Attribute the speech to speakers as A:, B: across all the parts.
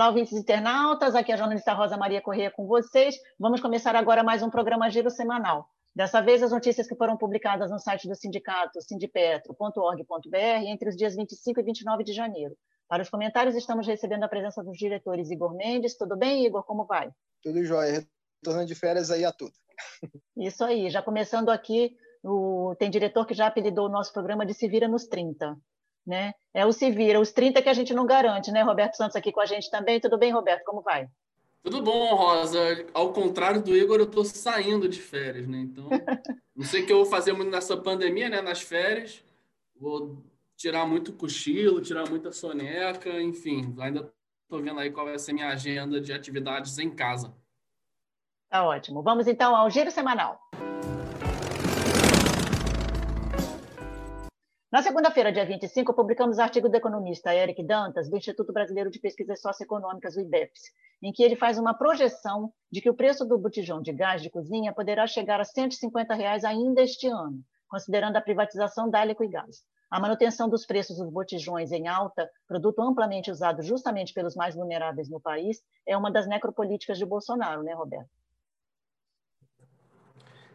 A: Olá, ouvintes internautas, aqui é a jornalista Rosa Maria Corrêa com vocês. Vamos começar agora mais um programa Giro Semanal. Dessa vez, as notícias que foram publicadas no site do sindicato sindipetro.org.br entre os dias 25 e 29 de janeiro. Para os comentários, estamos recebendo a presença dos diretores Igor Mendes. Tudo bem, Igor? Como vai?
B: Tudo jóia. Retornando de férias aí a tudo.
A: Isso aí. Já começando aqui, o... tem diretor que já apelidou o nosso programa de Se Vira nos 30 né? É o se vira, os 30 que a gente não garante, né? Roberto Santos aqui com a gente também. Tudo bem, Roberto? Como vai?
C: Tudo bom, Rosa. Ao contrário do Igor, eu estou saindo de férias, né? Então, não sei o que eu vou fazer muito nessa pandemia, né? Nas férias, vou tirar muito cochilo, tirar muita soneca, enfim, ainda estou vendo aí qual vai ser minha agenda de atividades em casa.
A: Tá ótimo. Vamos então ao giro semanal. Na segunda-feira, dia 25, publicamos artigo do economista Eric Dantas, do Instituto Brasileiro de Pesquisas Socioeconômicas, o IBEPS, em que ele faz uma projeção de que o preço do botijão de gás de cozinha poderá chegar a 150 reais ainda este ano, considerando a privatização da Liquigás. A manutenção dos preços dos botijões em alta, produto amplamente usado justamente pelos mais vulneráveis no país, é uma das necropolíticas de Bolsonaro, né, Roberto?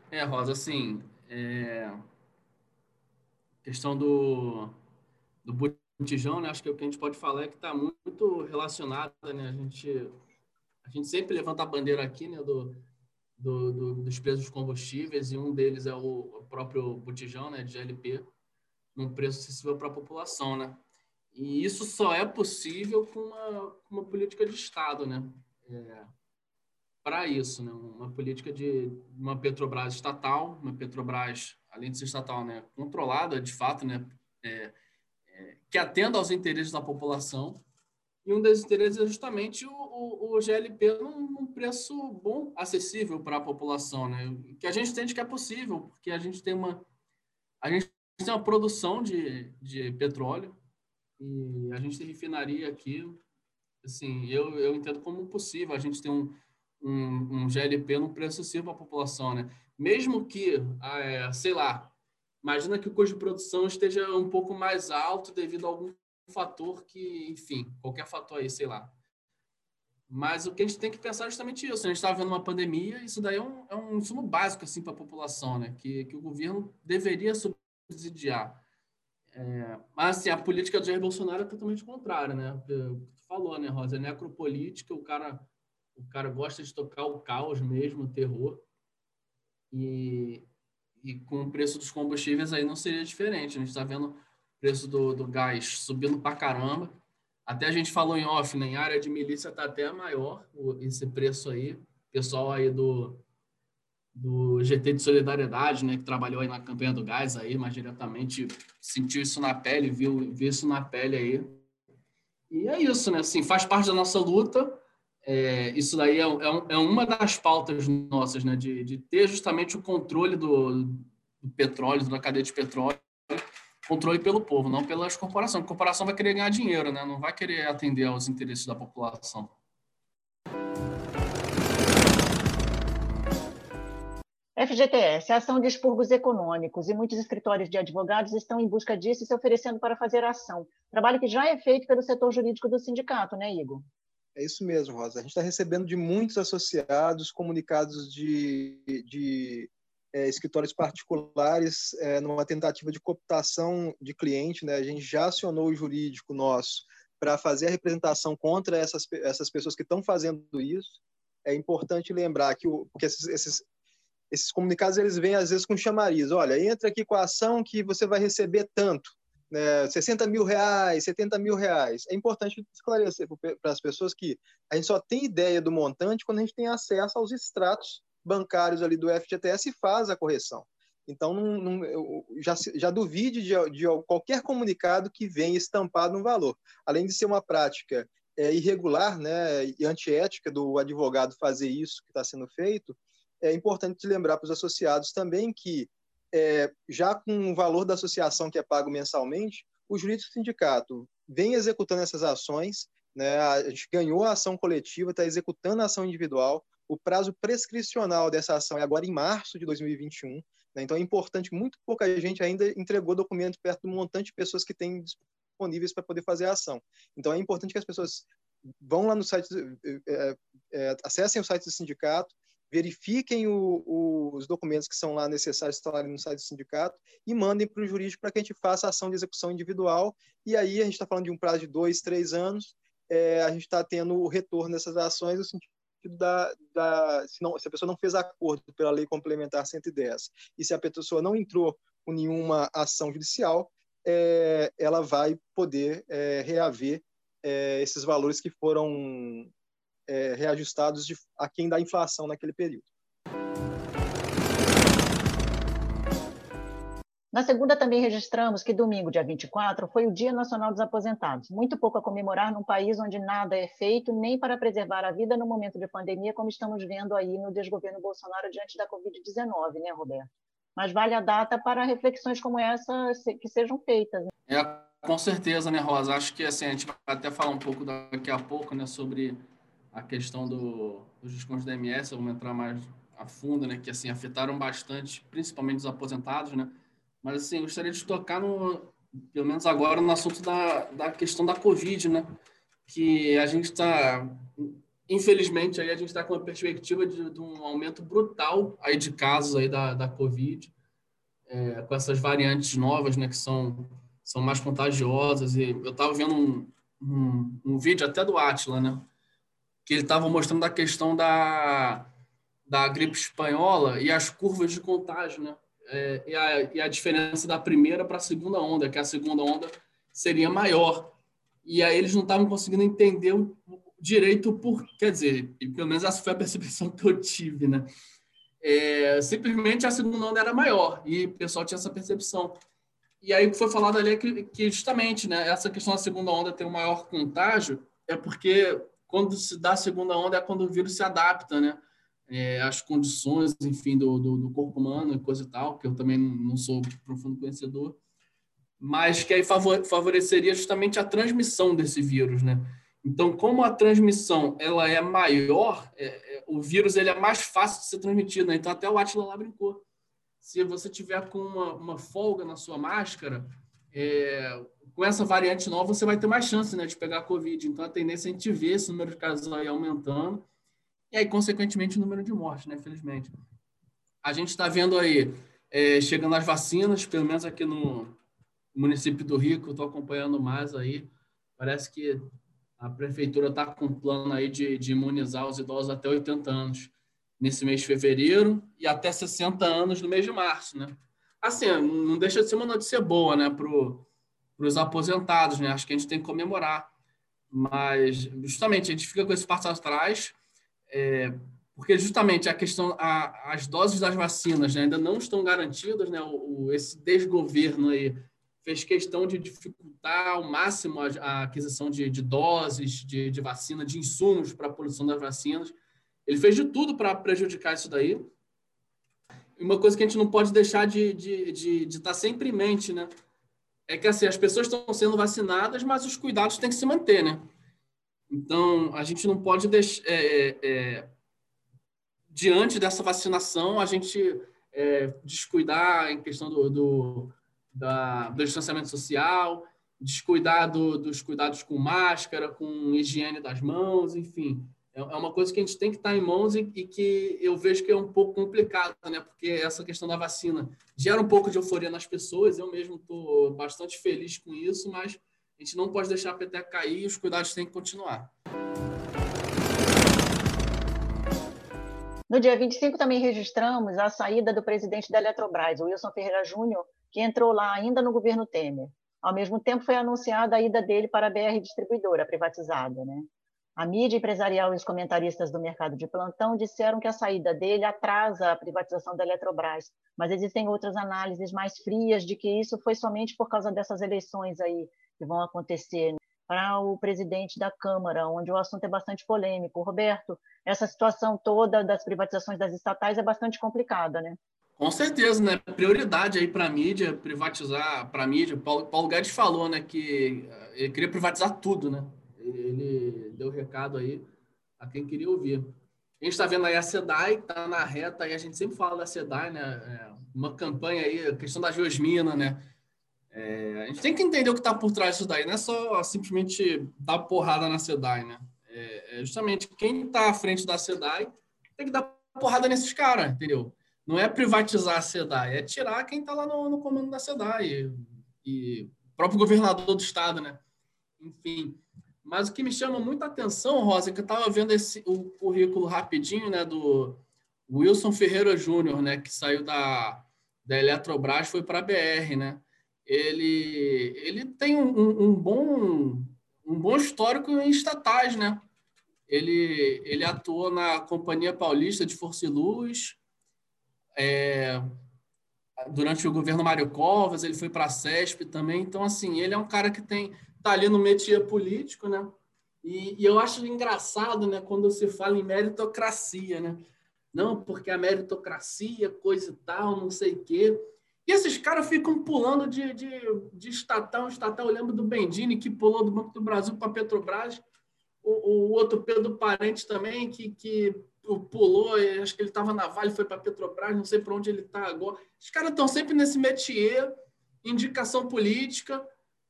C: É, Rosa, assim, é questão do, do botijão, né? Acho que o que a gente pode falar é que está muito relacionada, né? A gente, a gente sempre levanta a bandeira aqui, né? Do, do, do, dos preços dos combustíveis e um deles é o próprio botijão, né? De GLP, num preço acessível para a população, né? E isso só é possível com uma, uma política de Estado, né? É, para isso, né? Uma política de uma Petrobras estatal, uma Petrobras além de ser estatal, né, controlada de fato, né, é, é, que atenda aos interesses da população. E um desses interesses é justamente o, o, o GLP num, num, preço bom, acessível para a população, né? Que a gente entende que é possível, porque a gente tem uma a gente tem uma produção de, de petróleo e a gente tem refinaria aqui. Assim, eu, eu entendo como possível a gente ter um, um, um GLP num preço acessível para a população, né? Mesmo que, ah, é, sei lá, imagina que o custo de produção esteja um pouco mais alto devido a algum fator que, enfim, qualquer fator aí, sei lá. Mas o que a gente tem que pensar é justamente isso. A gente está vendo uma pandemia, isso daí é um, é um insumo básico assim, para a população, né? que, que o governo deveria subsidiar. É, mas assim, a política do Jair Bolsonaro é totalmente contrária, né? Tu falou, né, Rosa? É necropolítica, o cara, o cara gosta de tocar o caos mesmo, o terror. E, e com o preço dos combustíveis aí não seria diferente. A gente está vendo o preço do, do gás subindo para caramba. Até a gente falou em off, né? em área de milícia está até maior esse preço aí. O pessoal aí do, do GT de Solidariedade, né, que trabalhou aí na campanha do gás aí, mais diretamente sentiu isso na pele, viu, viu isso na pele aí. E é isso, né? Assim, faz parte da nossa luta é, isso daí é, é, é, uma das pautas nossas, né, de, de ter justamente o controle do, do, petróleo, da cadeia de petróleo, controle pelo povo, não pelas corporações. A corporação vai querer ganhar dinheiro, né, não vai querer atender aos interesses da população.
A: FGTS, ação de expurgos econômicos, e muitos escritórios de advogados estão em busca disso e se oferecendo para fazer ação. Trabalho que já é feito pelo setor jurídico do sindicato, né, Igor?
B: É isso mesmo, Rosa. A gente está recebendo de muitos associados comunicados de, de é, escritórios particulares é, numa tentativa de cooptação de cliente. Né? A gente já acionou o jurídico nosso para fazer a representação contra essas, essas pessoas que estão fazendo isso. É importante lembrar que o, porque esses, esses, esses comunicados eles vêm às vezes com chamariz. Olha, entra aqui com a ação que você vai receber tanto né, 60 mil reais, 70 mil reais. É importante esclarecer para as pessoas que a gente só tem ideia do montante quando a gente tem acesso aos extratos bancários ali do FGTS e faz a correção. Então, não, não, já, já duvide de, de, qualquer comunicado que venha estampado no valor. Além de ser uma prática é, irregular né, e antiética do advogado fazer isso que está sendo feito, é importante lembrar para os associados também que, é, já com o valor da associação que é pago mensalmente, o jurídico sindicato vem executando essas ações, né? a gente ganhou a ação coletiva, está executando a ação individual, o prazo prescricional dessa ação é agora em março de 2021, né? então é importante, muito pouca gente ainda entregou documento perto do montante de pessoas que têm disponíveis para poder fazer a ação. Então é importante que as pessoas vão lá no site, é, é, acessem o site do sindicato, verifiquem o, o, os documentos que são lá necessários, estão lá no site do sindicato, e mandem para o jurídico para que a gente faça a ação de execução individual. E aí a gente está falando de um prazo de dois, três anos, é, a gente está tendo o retorno dessas ações no sentido da, da se, não, se, a pessoa não fez acordo pela lei complementar 110 e se a pessoa não entrou com nenhuma ação judicial, é, ela vai poder é, reaver é, esses valores que foram é, reajustados de, a quem da inflação naquele período.
A: Na segunda, também registramos que domingo, dia 24, foi o Dia Nacional dos Aposentados. Muito pouco a comemorar num país onde nada é feito nem para preservar a vida no momento de pandemia, como estamos vendo aí no desgoverno Bolsonaro diante da Covid-19, né, Roberto? Mas vale a data para reflexões como essa que sejam feitas. Né?
C: É, com certeza, né, Rosa? Acho que assim, a gente vai até falar um pouco daqui a pouco né, sobre a questão do, dos descontos da MS, vamos entrar mais a fundo, né, que assim afetaram bastante, principalmente os aposentados, né? Mas, assim, gostaria de tocar, no, pelo menos agora, no assunto da, da questão da Covid, né? Que a gente está, infelizmente, aí a gente está com a perspectiva de, de, um aumento brutal aí de casos aí da, da Covid, é, com essas variantes novas, né? Que são, são mais contagiosas. E eu estava vendo um, um, um vídeo até do Atila, né? Que ele estava mostrando a questão da, da gripe espanhola e as curvas de contágio, né? é, e, a, e a diferença da primeira para a segunda onda, que a segunda onda seria maior. E aí eles não estavam conseguindo entender o, direito por, quer dizer, pelo menos essa foi a percepção que eu tive, né? É, simplesmente a segunda onda era maior e o pessoal tinha essa percepção. E aí foi falado ali é que, que justamente, né, essa questão da segunda onda ter um maior contágio é porque quando se dá a segunda onda é quando o vírus se adapta, né? é, as condições, enfim, do, do, do, corpo humano e coisa e tal, que eu também não sou profundo conhecedor, mas que aí favoreceria justamente a transmissão desse vírus, né? Então, como a transmissão ela é maior, é, é, o vírus ele é mais fácil de ser transmitido. Né? Então, até o Atila lá brincou. Se você tiver com uma, uma folga na sua máscara, é, com essa variante nova, você vai ter mais chance né, de pegar a Covid. Então, a tendência é a gente ver esse número de casos aí aumentando e aí, consequentemente, o número de mortes, né? Felizmente. A gente está vendo aí, é, chegando as vacinas, pelo menos aqui no município do Rio, que eu estou acompanhando mais aí, parece que a prefeitura está com um plano aí de, de imunizar os idosos até 80 anos nesse mês de fevereiro e até 60 anos no mês de março, né? Assim, não deixa de ser uma notícia boa, né, para os aposentados, né? Acho que a gente tem que comemorar. Mas, justamente, a gente fica com esse passo atrás é, porque justamente a questão, a, as doses das vacinas né, ainda não estão garantidas, né, o, o, esse desgoverno aí fez questão de dificultar ao máximo a, a aquisição de, de doses de, de, vacina, de insumos para a produção das vacinas. Ele fez de tudo para prejudicar isso daí. E uma coisa que a gente não pode deixar de estar de, de, de estar sempre em mente, né? É que assim, as pessoas estão sendo vacinadas, mas os cuidados têm que se manter, né? Então, a gente não pode deixar. É, é, é, diante dessa vacinação, a gente é, descuidar em questão do, do, da, do distanciamento social, descuidar do, dos cuidados com máscara, com higiene das mãos, enfim. É, é uma coisa que a gente tem que estar em mãos e, e que eu vejo que é um pouco complicado, né? Porque essa questão da vacina gera um pouco de euforia nas pessoas. Eu mesmo estou bastante feliz com isso, mas a gente não pode deixar a peteca cair e os cuidados têm que continuar.
A: No dia 25 também registramos a saída do presidente da Eletrobras, Wilson Ferreira Júnior, que entrou lá ainda no governo Temer. Ao mesmo tempo foi anunciada a ida dele para a BR Distribuidora, privatizada. Né? A mídia empresarial e os comentaristas do mercado de plantão disseram que a saída dele atrasa a privatização da Eletrobras, mas existem outras análises mais frias de que isso foi somente por causa dessas eleições aí que vão acontecer para o presidente da Câmara, onde o assunto é bastante polêmico. Roberto, essa situação toda das privatizações das estatais é bastante complicada, né?
C: Com certeza, né? Prioridade aí para a mídia, privatizar para a mídia. Paulo, Paulo Guedes falou, né, que eh, ele queria privatizar tudo, né? Ele deu recado aí a quem queria ouvir. A gente está vendo aí a SEDAI, está na reta, e a gente sempre fala da SEDAI, né? É uma campanha aí, a questão da geosmina, né? É, a gente tem que entender o que está por trás disso daí, não é só simplesmente dar porrada na SEDAI, né? É, é justamente quem está à frente da SEDAI tem que dar porrada nesses caras, entendeu? Não é privatizar a SEDAI, é tirar quem está lá no, no, comando da SEDAI e, e próprio governador do estado, né? Enfim, mas o que me chama muita atenção, Rosa, é que eu estava vendo esse, o currículo rapidinho, né, do Wilson Ferreira Júnior, né, que saiu da, da Eletrobras, foi para a BR, né? Ele, ele tem um, um, bom um bom histórico em estatais, né? Ele, ele atuou na Companhia Paulista de Força e Luz, é, durante o governo Mário Covas, ele foi para a CESP também. Então, assim, ele é um cara que tem tá ali no métier político, né? E, e, eu acho engraçado, né, quando se fala em meritocracia, né? Não, porque a meritocracia, coisa e tal, não sei o quê. E esses caras ficam pulando de, de, de estatal estatal. Eu lembro do Bendini, que pulou do Banco do Brasil para a Petrobras. O, o, outro Pedro Parente também, que, que pulou, acho que ele estava na Vale, foi para a Petrobras, não sei para onde ele está agora. Os caras estão sempre nesse métier, indicação política,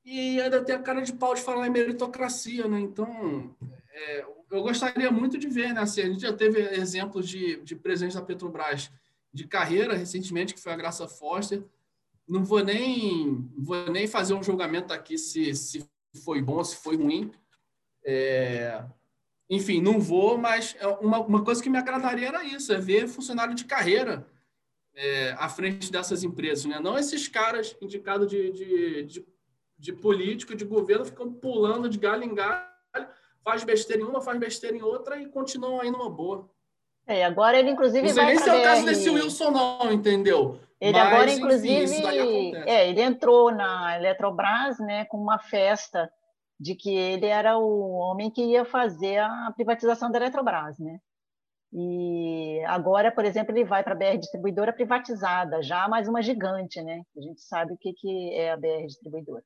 C: e ainda tem a cara de pau de falar em meritocracia, né? Então, é, eu gostaria muito de ver, né? Assim, a gente já teve exemplos de, de presidentes da Petrobras de carreira recentemente, que foi a Graça Foster. Não vou nem, vou nem fazer um julgamento aqui se, se foi bom, se foi ruim. É, enfim, não vou, mas é uma, uma coisa que me agradaria era isso, é ver funcionário de carreira é, à frente dessas empresas, né? Não esses caras indicados de, de, de, de político, de governo, ficam pulando de galho em galho, faz besteira em uma, faz besteira em outra e continuam aí numa boa.
A: É, agora ele inclusive
C: não sei nem se é o caso desse Wilson não, entendeu?
A: Ele Mas, agora inclusive, enfim, é, ele entrou na Eletrobras, né, com uma festa de que ele era o homem que ia fazer a privatização da Eletrobras, né? E agora, por exemplo, ele vai para a BR Distribuidora privatizada, já mais uma gigante, né? A gente sabe o que, que é a BR Distribuidora.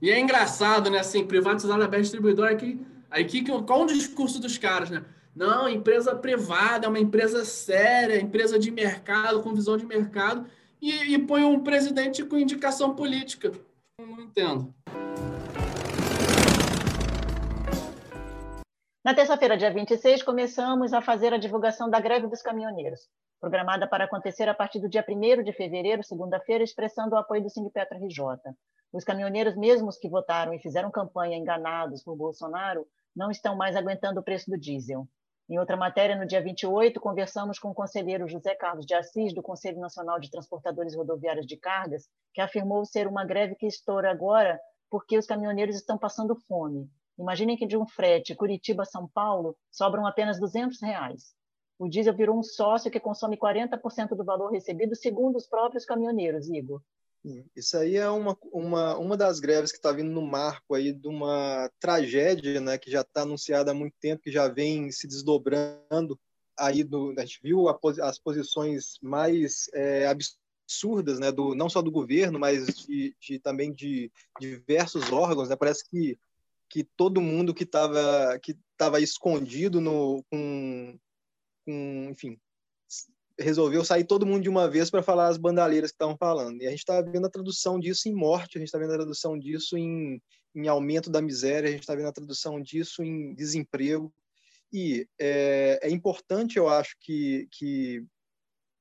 C: E é engraçado, né? Assim, privatizar a BR Distribuidora, aqui, aqui, qual o discurso dos caras, né? Não, empresa privada é uma empresa séria, empresa de mercado, com visão de mercado, e, e põe um presidente com indicação política. Não entendo.
A: Na terça-feira, dia 26, começamos a fazer a divulgação da greve dos caminhoneiros, programada para acontecer a partir do dia 1 de fevereiro, segunda-feira, expressando o apoio do Sindipetra RJ. Os caminhoneiros, mesmos que votaram e fizeram campanha enganados por Bolsonaro, não estão mais aguentando o preço do diesel. Em outra matéria, no dia 28, conversamos com o conselheiro José Carlos de Assis, do Conselho Nacional de Transportadores Rodoviários de Cargas, que afirmou ser uma greve que estoura agora porque os caminhoneiros estão passando fome. Imaginem que de um frete Curitiba-São Paulo sobram apenas 200 reais. O diesel virou um sócio que consome 40% do valor recebido, segundo os próprios caminhoneiros, Igor.
B: Isso aí é uma, uma, uma das greves que está vindo no marco aí de uma tragédia, né, que já está anunciada há muito tempo, que já vem se desdobrando aí do, a gente viu a, as posições mais é, absurdas, né, do não só do governo, mas de, de também de, de diversos órgãos, né, parece que que todo mundo que estava que estava escondido no com, com enfim resolveu sair todo mundo de uma vez para falar as bandaleiras que estavam falando. E a gente está vendo a tradução disso em morte, a gente está vendo a tradução disso em, em aumento da miséria, a gente está vendo a tradução disso em desemprego. E é, é importante, eu acho, que, que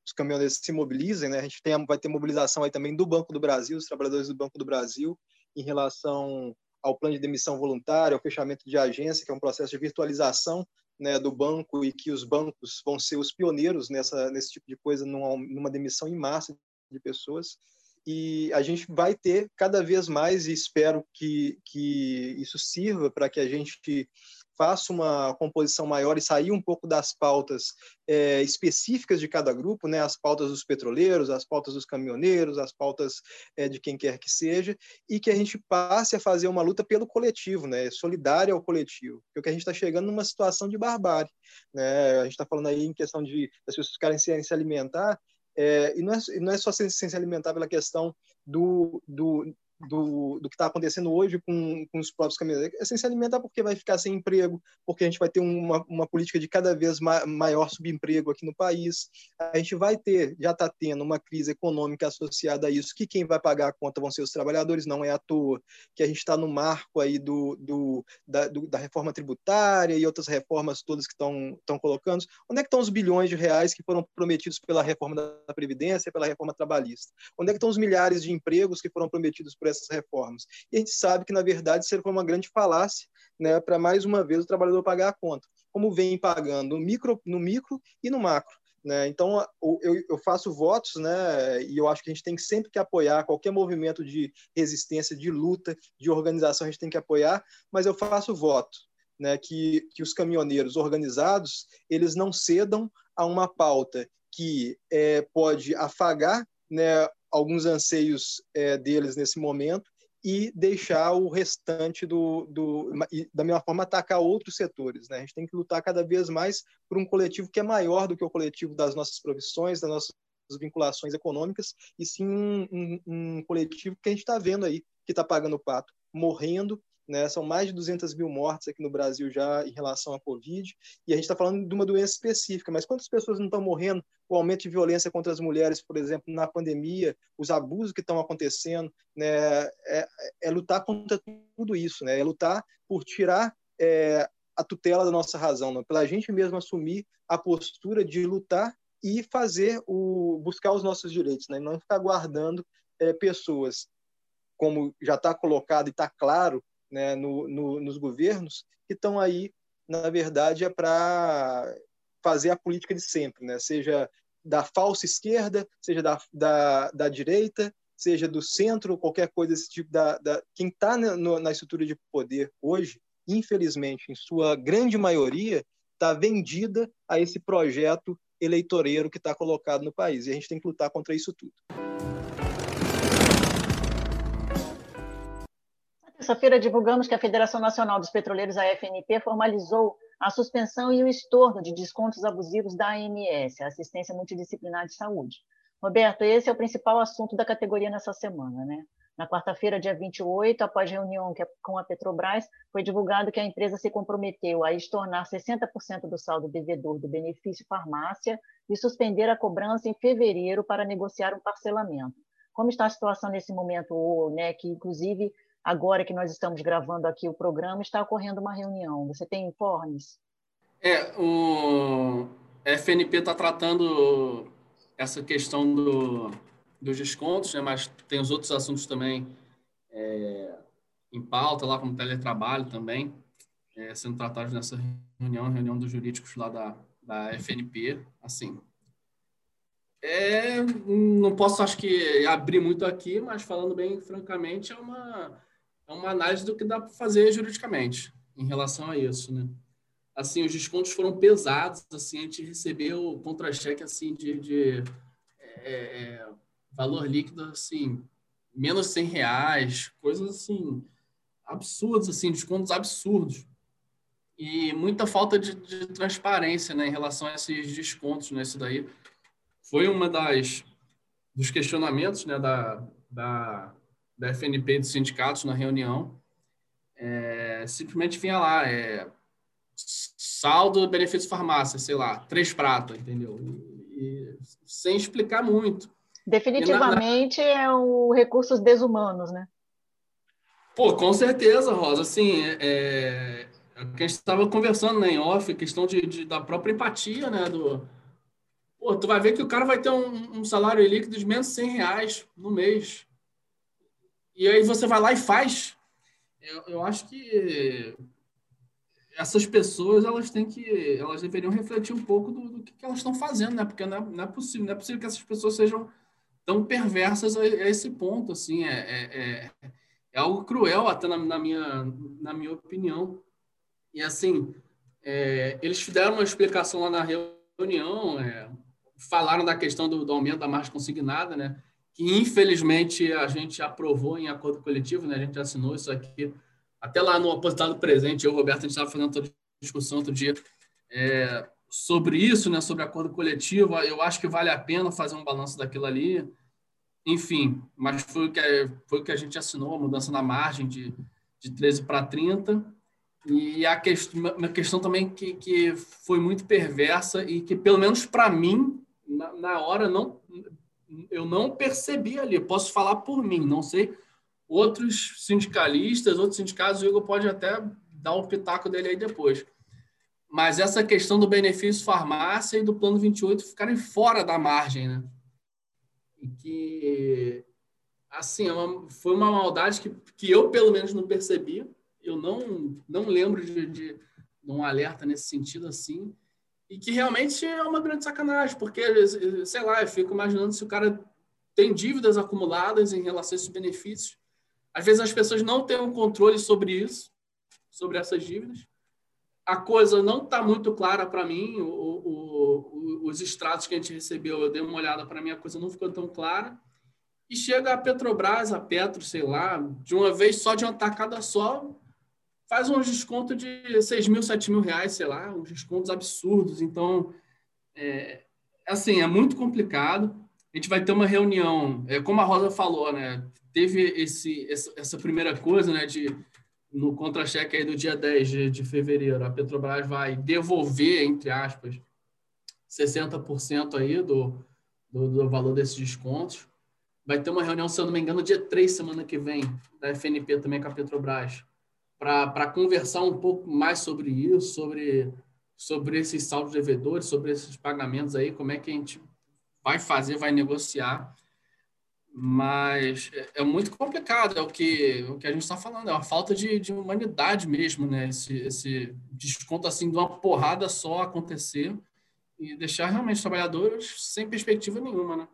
B: os caminhoneiros se mobilizem, né? A gente tem, vai ter mobilização aí também do Banco do Brasil, os trabalhadores do Banco do Brasil, em relação ao plano de demissão voluntária, ao fechamento de agência, que é um processo de virtualização né, do banco e que os bancos vão ser os pioneiros nessa, nesse tipo de coisa, numa, numa demissão em massa de pessoas. E a gente vai ter cada vez mais, e espero que, que isso sirva para que a gente faça uma composição maior e sair um pouco das pautas é, específicas de cada grupo, né, as pautas dos petroleiros, as pautas dos caminhoneiros, as pautas é, de quem quer que seja, e que a gente passe a fazer uma luta pelo coletivo, né, solidária ao coletivo, porque a gente está chegando numa situação de barbárie, né, a gente está falando aí em questão de as pessoas ficarem sem se alimentar, é, e não é, não é só sem se alimentar pela questão do, do do, do que está acontecendo hoje com, com os próprios caminhoneiros. É se alimentar porque vai ficar sem emprego, porque a gente vai ter uma, uma política de cada vez ma maior subemprego aqui no país. A gente vai ter, já está tendo uma crise econômica associada a isso, que quem vai pagar a conta vão ser os trabalhadores, não é à toa, que a gente está no marco aí do, do, da, do, da reforma tributária e outras reformas todas que estão colocando. Onde é que estão os bilhões de reais que foram prometidos pela reforma da Previdência, pela reforma trabalhista? Onde é que estão os milhares de empregos que foram prometidos por essas reformas. E a gente sabe que, na verdade, isso foi uma grande falácia né, para, mais uma vez, o trabalhador pagar a conta, como vem pagando no micro, no micro e no macro. Né? Então, eu, eu, faço votos, né, e eu acho que a gente tem sempre que apoiar qualquer movimento de resistência, de luta, de organização, a gente tem que apoiar, mas eu faço voto né, que, que os caminhoneiros organizados eles não cedam a uma pauta que é, pode afagar né, alguns anseios é, deles nesse momento e deixar o restante do, do da mesma forma atacar outros setores, né? A gente tem que lutar cada vez mais por um coletivo que é maior do que o coletivo das nossas profissões, das nossas vinculações econômicas, e sim um, um, um coletivo que a gente está vendo aí que está pagando pato, morrendo né? São mais de 200 mil mortes aqui no Brasil já em relação à Covid, e a gente está falando de uma doença específica, mas quantas pessoas não estão morrendo o aumento de violência contra as mulheres, por exemplo, na pandemia, os abusos que estão acontecendo, né? É, é lutar contra tudo isso, né? é lutar por tirar é, a tutela da nossa razão, né? pela gente mesmo assumir a postura de lutar e fazer o buscar os nossos direitos, né? não ficar guardando é, pessoas como já está colocado e está claro né, no, no, nos governos que estão aí, na verdade, é para fazer a política de sempre, né? seja da falsa esquerda, seja da, da, da direita, seja do centro, qualquer coisa desse tipo. Da, da... Quem está na, na estrutura de poder hoje, infelizmente, em sua grande maioria, está vendida a esse projeto eleitoreiro que está colocado no país. E a gente tem que lutar contra isso tudo.
A: Terça-feira divulgamos que a Federação Nacional dos Petroleiros, a FNP, formalizou a suspensão e o estorno de descontos abusivos da AMS, a Assistência Multidisciplinar de Saúde. Roberto, esse é o principal assunto da categoria nessa semana, né? Na quarta-feira, dia 28, após reunião com a Petrobras, foi divulgado que a empresa se comprometeu a estornar 60% do saldo devedor do benefício farmácia e suspender a cobrança em fevereiro para negociar um parcelamento. Como está a situação nesse momento, né, que inclusive agora que nós estamos gravando aqui o programa, está ocorrendo uma reunião. Você tem informes?
C: É, o FNP está tratando essa questão do, dos descontos, né, mas tem os outros assuntos também é, em pauta, lá como teletrabalho também, é, sendo tratados nessa reunião, reunião dos jurídicos lá da, da FNP. Assim, é, não posso, acho que, abrir muito aqui, mas falando bem francamente, é uma é uma análise do que dá para fazer juridicamente em relação a isso, né? Assim, os descontos foram pesados, assim, a gente recebeu contra-cheque, assim, de, de é, é, valor líquido, assim, menos 100 reais, coisas, assim, absurdas, assim, descontos absurdos. E muita falta de, de transparência, né, em relação a esses descontos, né, isso daí foi uma das dos questionamentos, né, da, da da FNP dos sindicatos na reunião, é, simplesmente vinha lá, é, saldo benefício farmácia, sei lá, três pratos, entendeu? E, e, sem explicar muito.
A: Definitivamente na, na... é o recursos desumanos, né?
C: Pô, com certeza, Rosa. Assim, é, é que a gente estava conversando né, em off, questão de, de, da própria empatia, né? Do, pô, tu vai ver que o cara vai ter um, um salário líquido de menos 100 reais no mês. E aí você vai lá e faz. Eu, eu acho que essas pessoas elas têm que elas deveriam refletir um pouco do, do que, que, elas estão fazendo, né? Porque não é, não é, possível, não é possível que essas pessoas sejam tão perversas a, a esse ponto, assim, é, é, é, é, algo cruel até na, na, minha na minha opinião. E assim, é, eles fizeram uma explicação lá na reunião, é, falaram da questão do, do, aumento da margem consignada, né? Que infelizmente a gente aprovou em acordo coletivo, né? A gente assinou isso aqui. Até lá no aposentado presente, eu e o Roberto, a gente estava fazendo toda discussão outro dia é, sobre isso, né? Sobre acordo coletivo. Eu acho que vale a pena fazer um balanço daquilo ali. Enfim, mas foi o que, foi o que a gente assinou, a mudança na margem de, de 13 para 30 e a questão, uma questão também que, que foi muito perversa e que, pelo menos para mim, na, na, hora, não, eu não percebi ali. posso falar por mim, não sei. Outros sindicalistas, outros sindicatos, o Igor pode até dar um pitaco dele aí depois. Mas essa questão do benefício farmácia e do plano 28 ficarem fora da margem, né? E que, assim, é foi uma maldade que, que eu, pelo menos, não percebi eu não, não lembro de, de, de um alerta nesse sentido assim, e que realmente é uma grande sacanagem, porque, sei lá, eu fico imaginando se o cara tem dívidas acumuladas em relação a esses benefícios. Às vezes as pessoas não têm um controle sobre isso, sobre essas dívidas. A coisa não está muito clara para mim, o, o, o, os extratos que a gente recebeu, eu dei uma olhada para mim, a coisa não ficou tão clara. E chega a Petrobras, a Petro, sei lá, de uma vez só, de uma tacada só, faz um desconto de 6 mil, 7 mil reais, sei lá, uns descontos absurdos. Então, é, assim, é muito complicado. A gente vai ter uma reunião, é, como a Rosa falou, né? Teve esse, essa, essa primeira coisa, né? De, no contra-cheque aí do dia 10 de, de fevereiro, a Petrobras vai devolver, entre aspas, 60% aí do, do, do valor desses descontos. Vai ter uma reunião, se eu não me engano, dia 3, semana que vem, da FNP também com a Petrobras, para conversar um pouco mais sobre isso, sobre, sobre esses saldos devedores, sobre esses pagamentos aí, como é que a gente vai fazer, vai negociar. Mas é, é muito complicado, é o que, o que a gente está falando, é uma falta de, de humanidade mesmo, né? Esse, esse desconto assim de uma porrada só acontecer e deixar realmente os trabalhadores sem perspectiva nenhuma, né?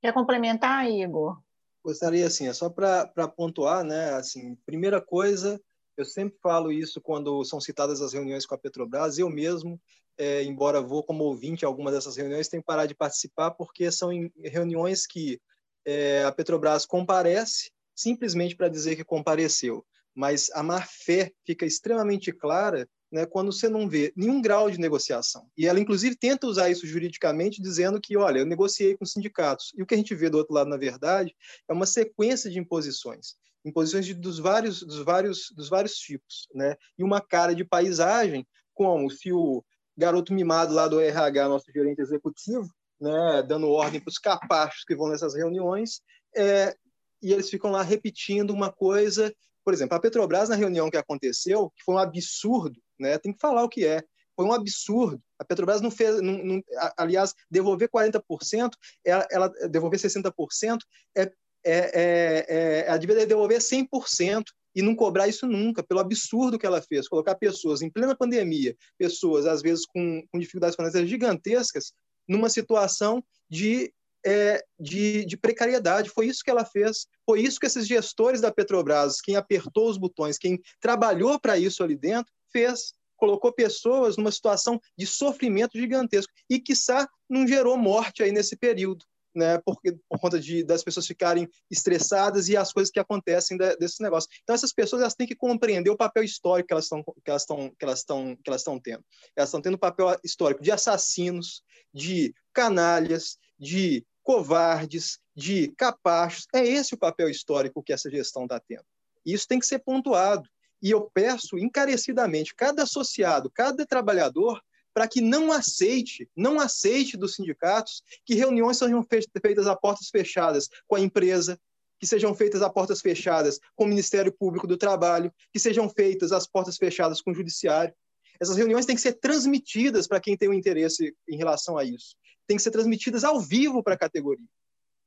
A: Quer complementar, Igor?
B: Gostaria, assim, é só para pontuar, né? Assim, primeira coisa, eu sempre falo isso quando são citadas as reuniões com a Petrobras. Eu mesmo, é, embora vou como ouvinte a algumas dessas reuniões, tenho que parar de participar porque são reuniões que é, a Petrobras comparece simplesmente para dizer que compareceu. Mas a má-fé fica extremamente clara né, quando você não vê nenhum grau de negociação. E ela, inclusive, tenta usar isso juridicamente, dizendo que, olha, eu negociei com sindicatos. E o que a gente vê do outro lado, na verdade, é uma sequência de imposições imposições de, dos vários dos vários dos vários tipos, né? E uma cara de paisagem, como se o garoto mimado lá do RH, nosso gerente executivo, né, dando ordem para os capachos que vão nessas reuniões, é, e eles ficam lá repetindo uma coisa. Por exemplo, a Petrobras, na reunião que aconteceu, que foi um absurdo, né, tem que falar o que é, foi um absurdo. A Petrobras não fez, não, não, aliás, devolver 40%, ela, ela devolver 60% é é, é, é, ela devolver 100% e não cobrar isso nunca, pelo absurdo que ela fez, colocar pessoas em plena pandemia, pessoas às vezes com, com dificuldades financeiras gigantescas, numa situação de, é, de, de, precariedade. Foi isso que ela fez, foi isso que esses gestores da Petrobras, quem apertou os botões, quem trabalhou para isso ali dentro, fez. Colocou pessoas numa situação de sofrimento gigantesco e, quiçá, não gerou morte aí nesse período né, porque, por conta de, das pessoas ficarem estressadas e as coisas que acontecem de, desse negócio. Então, essas pessoas elas têm que compreender o papel histórico que elas estão que elas estão que elas estão que elas estão tendo. Elas estão tendo um papel histórico de assassinos, de canalhas, de covardes, de capachos. É esse o papel histórico que essa gestão está tendo. E isso tem que ser pontuado. E eu peço encarecidamente cada associado, cada trabalhador para que não aceite, não aceite dos sindicatos que reuniões sejam feitas a portas fechadas com a empresa, que sejam feitas a portas fechadas com o Ministério Público do Trabalho, que sejam feitas às portas fechadas com o Judiciário. Essas reuniões têm que ser transmitidas para quem tem um interesse em relação a isso. Tem que ser transmitidas ao vivo para a categoria.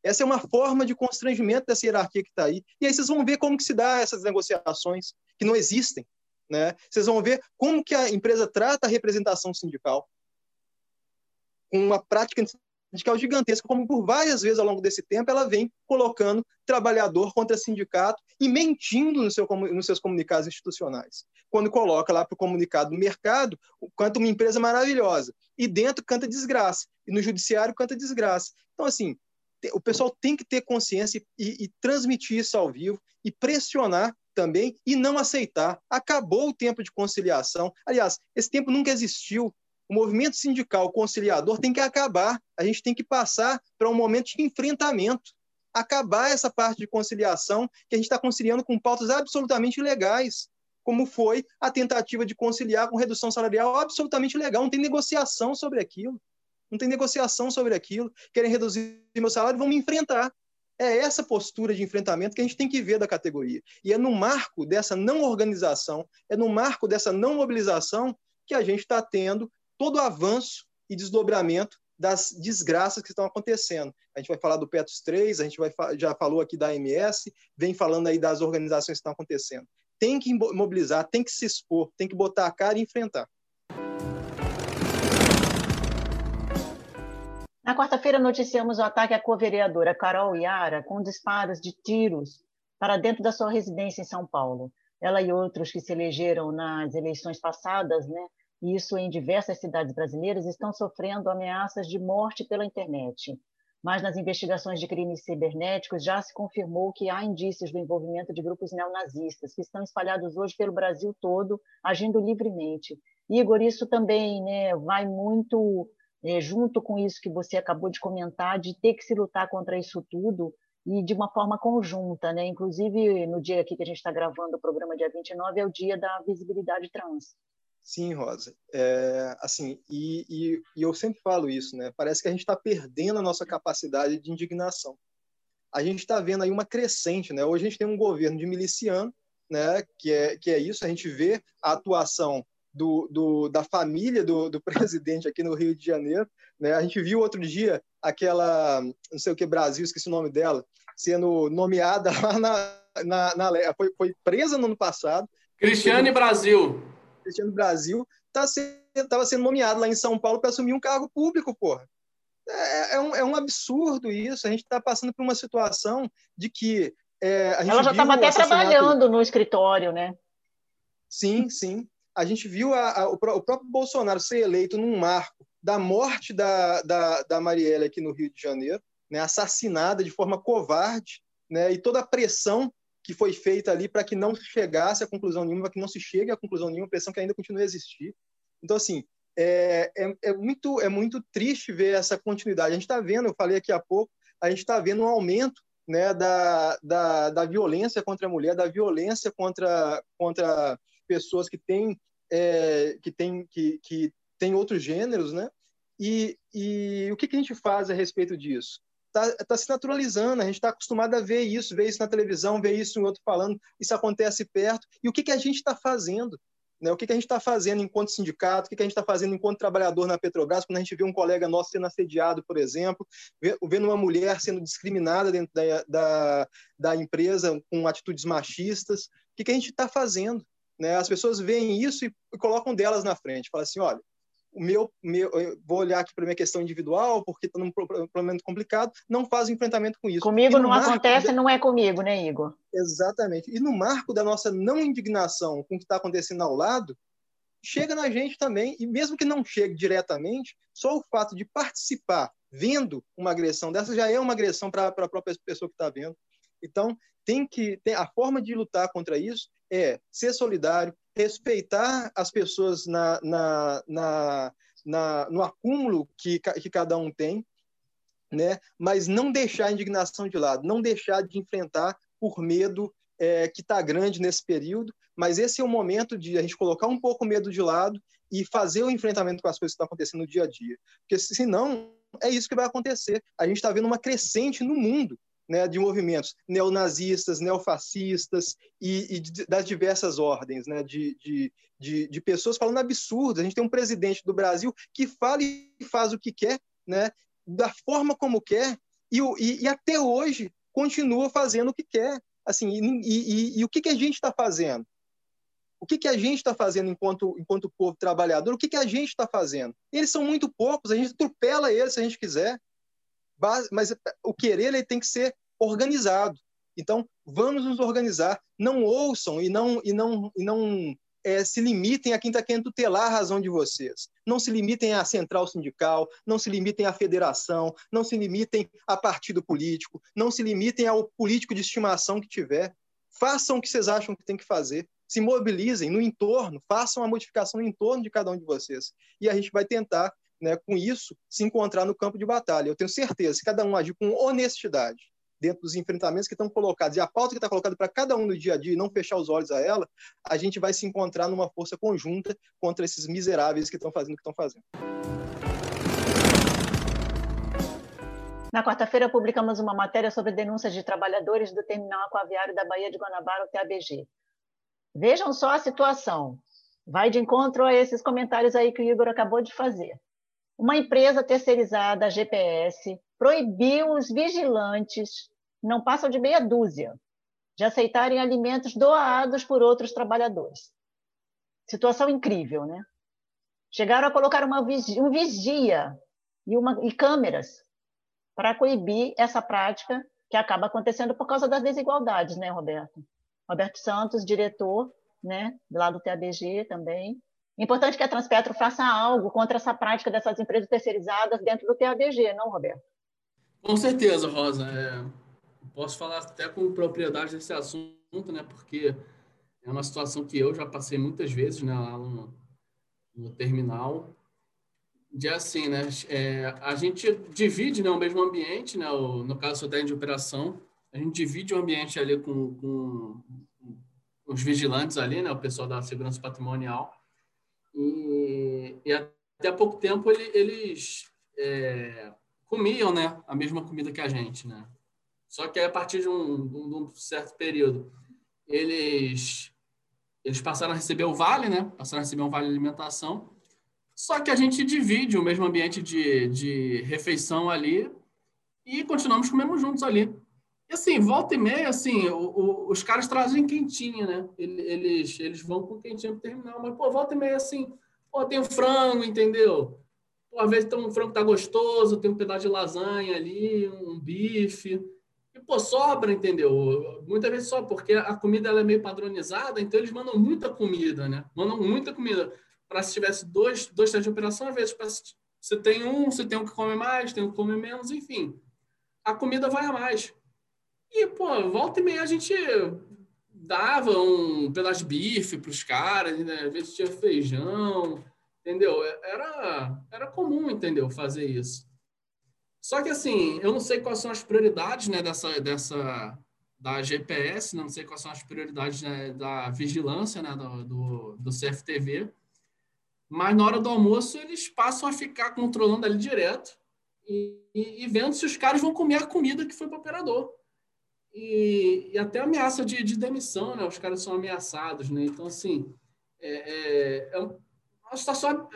B: Essa é uma forma de constrangimento dessa hierarquia que está aí. E aí vocês vão ver como que se dá essas negociações, que não existem. Né? Vocês vão ver como que a empresa trata a representação sindical com uma prática sindical gigantesca, como por várias vezes ao longo desse tempo ela vem colocando trabalhador contra sindicato e mentindo no seu, nos seus comunicados institucionais. Quando coloca lá para o comunicado do mercado, canta uma empresa maravilhosa, e dentro canta desgraça, e no judiciário canta desgraça. Então, assim, o pessoal tem que ter consciência e, e transmitir isso ao vivo e pressionar também e não aceitar. Acabou o tempo de conciliação. Aliás, esse tempo nunca existiu. O movimento sindical conciliador tem que acabar. A gente tem que passar para um momento de enfrentamento. Acabar essa parte de conciliação que a gente está conciliando com pautas absolutamente ilegais, como foi a tentativa de conciliar com redução salarial absolutamente legal. Não tem negociação sobre aquilo. Não tem negociação sobre aquilo. Querem reduzir meu salário, vão me enfrentar. É essa postura de enfrentamento que a gente tem que ver da categoria. E é no marco dessa não organização, é no marco dessa não mobilização que a gente está tendo todo o avanço e desdobramento das desgraças que estão acontecendo. A gente vai falar do Petros 3, a gente vai, já falou aqui da AMS, vem falando aí das organizações que estão acontecendo. Tem que mobilizar, tem que se expor, tem que botar a cara e enfrentar.
A: Na quarta-feira, noticiamos o ataque à co-vereadora Carol Yara com disparos de tiros para dentro da sua residência em São Paulo. Ela e outros que se elegeram nas eleições passadas, né, isso em diversas cidades brasileiras, estão sofrendo ameaças de morte pela internet. Mas nas investigações de crimes cibernéticos já se confirmou que há indícios do envolvimento de grupos neonazistas que estão espalhados hoje pelo Brasil todo, agindo livremente. Igor, isso também né, vai muito é, junto com isso que você acabou de comentar, de ter que se lutar contra isso tudo e de uma forma conjunta, né? Inclusive, no dia aqui que a gente está gravando o programa, dia 29, é o dia da visibilidade trans.
B: Sim, Rosa. É, assim, e, e, e, eu sempre falo isso, né? Parece que a gente está perdendo a nossa capacidade de indignação. A gente está vendo aí uma crescente, né? Hoje a gente tem um governo de miliciano, né? Que é, que é isso, a gente vê a atuação do, do, da família do, do, presidente aqui no Rio de Janeiro. Né? A gente viu outro dia aquela, não sei o que, Brasil, esqueci o nome dela, sendo nomeada lá na. na, na foi, foi presa no ano passado.
C: Cristiane Brasil.
B: Cristiano Brasil, estava tá sendo nomeado lá em São Paulo para assumir um cargo público, porra. É, é, um, é um absurdo isso. A gente está passando por uma situação de que. É,
A: Ela já estava até trabalhando no escritório, né?
B: Sim, sim. A gente viu a, a, o, próprio Bolsonaro ser eleito num marco da morte da, da, da Marielle aqui no Rio de Janeiro, né, assassinada de forma covarde, né, e toda a pressão que foi feita ali para que não chegasse a conclusão nenhuma, para que não se chegue a conclusão nenhuma, pressão que ainda continua a existir. Então, assim, é, é, é, muito, é muito triste ver essa continuidade. A gente está vendo, eu falei aqui há pouco, a gente está vendo um aumento né, da, da, da violência contra a mulher, da violência contra, contra pessoas que têm, é, que têm, que, que têm outros gêneros, né? E, e o que, que a gente faz a respeito disso? está tá se naturalizando, a gente está acostumado a ver isso, ver isso na televisão, ver isso em outro falando, isso acontece perto. E o que, que a gente está fazendo? Né? O que, que a gente está fazendo enquanto sindicato, o que, que a gente está fazendo enquanto trabalhador na Petrobras, quando a gente vê um colega nosso sendo assediado, por exemplo, vendo uma mulher sendo discriminada dentro da, da, da empresa com atitudes machistas, o que, que a gente está fazendo? Né? As pessoas veem isso e colocam delas na frente, falam assim, olha, o meu, meu vou olhar aqui para a minha questão individual, porque está num problema complicado, não faz o enfrentamento com isso.
A: Comigo não acontece, não é comigo, né, Igor?
B: Exatamente. E no marco da nossa não indignação com o que está acontecendo ao lado, chega na gente também, e mesmo que não chegue diretamente, só o fato de participar vendo uma agressão dessa já é uma agressão para a própria pessoa que está vendo. Então, tem que tem, a forma de lutar contra isso é ser solidário, respeitar as pessoas na, na, na, na, no acúmulo que, que cada um tem, né? mas não deixar a indignação de lado, não deixar de enfrentar por medo é, que está grande nesse período, mas esse é o momento de a gente colocar um pouco o medo de lado e fazer o enfrentamento com as coisas que estão acontecendo no dia a dia. Porque senão é isso que vai acontecer. A gente está vendo uma crescente no mundo né, de movimentos neonazistas, neofascistas e, e das diversas ordens, né, de, de, de, de, pessoas falando absurdos. A gente tem um presidente do Brasil que fala e faz o que quer, né, da forma como quer, e, e, e até hoje continua fazendo o que quer. Assim, e, e o que, que a gente está fazendo? O que, que a gente está fazendo enquanto, enquanto povo trabalhador? O que, que a gente está fazendo? Eles são muito poucos, a gente atropela eles se a gente quiser. Mas o querer ele tem que ser organizado. Então, vamos nos organizar. Não ouçam e não, e não, e não é, se limitem a quem está querendo tutelar a razão de vocês. Não se limitem à central sindical, não se limitem à federação, não se limitem a partido político, não se limitem ao político de estimação que tiver. Façam o que vocês acham que tem que fazer. Se mobilizem no entorno, façam a modificação no entorno de cada um de vocês. E a gente vai tentar, né, com isso, se encontrar no campo de batalha. Eu tenho certeza, se cada um agir com honestidade, dentro dos enfrentamentos que estão colocados e a pauta que está colocada para cada um no dia a dia e não fechar os olhos a ela, a gente vai se encontrar numa força conjunta contra esses miseráveis que estão fazendo o que estão fazendo.
A: Na quarta-feira, publicamos uma matéria sobre denúncias de trabalhadores do terminal aquaviário da Baía de Guanabara, o TABG. Vejam só a situação. Vai de encontro a esses comentários aí que o Igor acabou de fazer. Uma empresa terceirizada, a GPS, proibiu os vigilantes, não passam de meia dúzia, de aceitarem alimentos doados por outros trabalhadores. Situação incrível, né? Chegaram a colocar uma um vigia e, uma, e câmeras para coibir essa prática que acaba acontecendo por causa das desigualdades, né, Roberto? Roberto Santos, diretor, né, lá do TABG também. Importante que a Transpetro faça algo contra essa prática dessas empresas terceirizadas dentro do TABG, não, Roberto?
C: Com certeza, Rosa. É, posso falar até com propriedade desse assunto, né? Porque é uma situação que eu já passei muitas vezes né, lá no, no terminal. De assim, né? É, a gente divide né, o mesmo ambiente, né? O, no caso do de operação, a gente divide o ambiente ali com, com os vigilantes ali, né? O pessoal da segurança patrimonial. E, e até pouco tempo ele, eles é, comiam, né, a mesma comida que a gente, né? Só que a partir de um, um certo período, eles eles passaram a receber o vale, né? Passaram a receber um vale alimentação. Só que a gente divide o mesmo ambiente de, de refeição ali e continuamos comendo juntos ali. E assim, volta e meia, assim, o, o, os caras trazem quentinha, né? Eles, eles vão com quentinha pro terminal, mas, pô, volta e meia, assim, pô, tem um frango, entendeu? Pô, às vezes tem um frango que tá gostoso, tem um pedaço de lasanha ali, um bife. E, pô, sobra, entendeu? Muitas vezes só porque a comida ela é meio padronizada, então eles mandam muita comida, né? Mandam muita comida. Para se tivesse dois, dois testes de operação, às vezes você tem um, você tem um que come mais, tem um que come menos, enfim. A comida vai a mais. E, pô, volta e meia a gente dava um pedaço de bife para os caras, né? às vezes tinha feijão, entendeu? Era, era comum, entendeu, fazer isso. Só que assim, eu não sei quais são as prioridades, né, dessa, dessa da GPS, né? não sei quais são as prioridades né, da vigilância, né, do, do, do CFTV, mas na hora do almoço eles passam a ficar controlando ali direto e, e, e vendo se os caras vão comer a comida que foi para o operador. E, e, até ameaça de, de, demissão, né? Os caras são ameaçados, né? Então, assim, é, é, é uma situação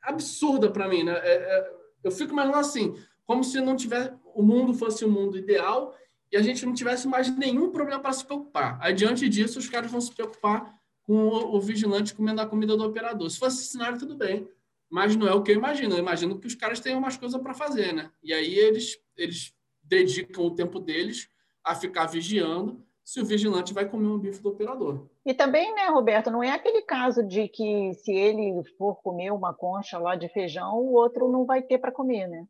C: absurda para mim, né? É, é, eu fico imaginando assim, como se não tivesse o mundo fosse o mundo ideal e a gente não tivesse mais nenhum problema para se preocupar. Aí, diante disso, os caras vão se preocupar com o, o, vigilante comendo a comida do operador. Se fosse esse cenário, tudo bem. Mas não é o que eu imagino. Eu imagino que os caras tenham umas coisas para fazer, né? E aí eles, eles dedicam o tempo deles a ficar vigiando se o vigilante vai comer um bife do operador.
A: E também, né, Roberto, não é aquele caso de que se ele for comer uma concha lá de feijão, o outro não vai ter para comer, né?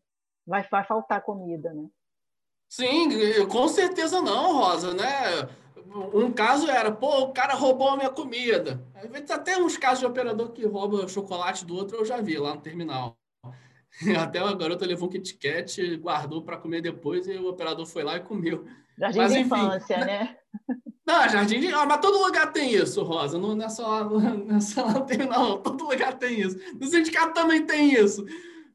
A: Vai, vai faltar comida, né?
C: Sim, com certeza não, Rosa, né? Um caso era, pô, o cara roubou a minha comida. Até uns casos de operador que rouba chocolate do outro eu já vi lá no terminal. Até a garota levou um Kit Kat, guardou para comer depois e o operador foi lá e comeu.
A: Jardim mas, de enfim, infância, né?
C: Não, jardim de... Ah, mas todo lugar tem isso, Rosa. Não, não é só lá, não é só lá tem, não. Todo lugar tem isso. No sindicato também tem isso.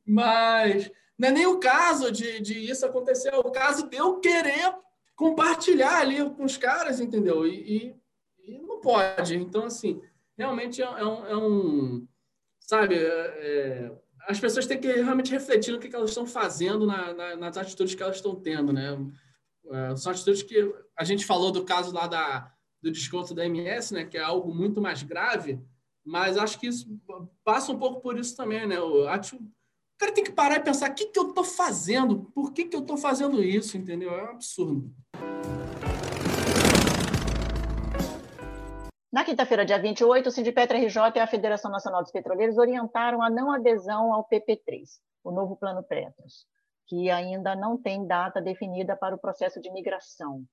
C: Mas não é nem o caso de, de isso acontecer, é o caso de eu querer compartilhar ali com os caras, entendeu? E, e, e não pode. Então, assim, realmente é, é, um, é um, Sabe, é, é, as pessoas têm que realmente refletir no que, que elas estão fazendo na, na, nas atitudes que elas estão tendo, né? É, são atitudes que a gente falou do caso lá da, do desconto da MS, né, que é algo muito mais grave, mas acho que isso passa um pouco por isso também, né? O, o cara tem que parar e pensar: o que, que eu estou fazendo? Por que, que eu estou fazendo isso? Entendeu? É um absurdo.
A: Na quinta-feira, dia 28, o Sindipetra RJ e a Federação Nacional dos Petroleiros orientaram a não adesão ao PP3, o novo Plano Petros, que ainda não tem data definida para o processo de migração.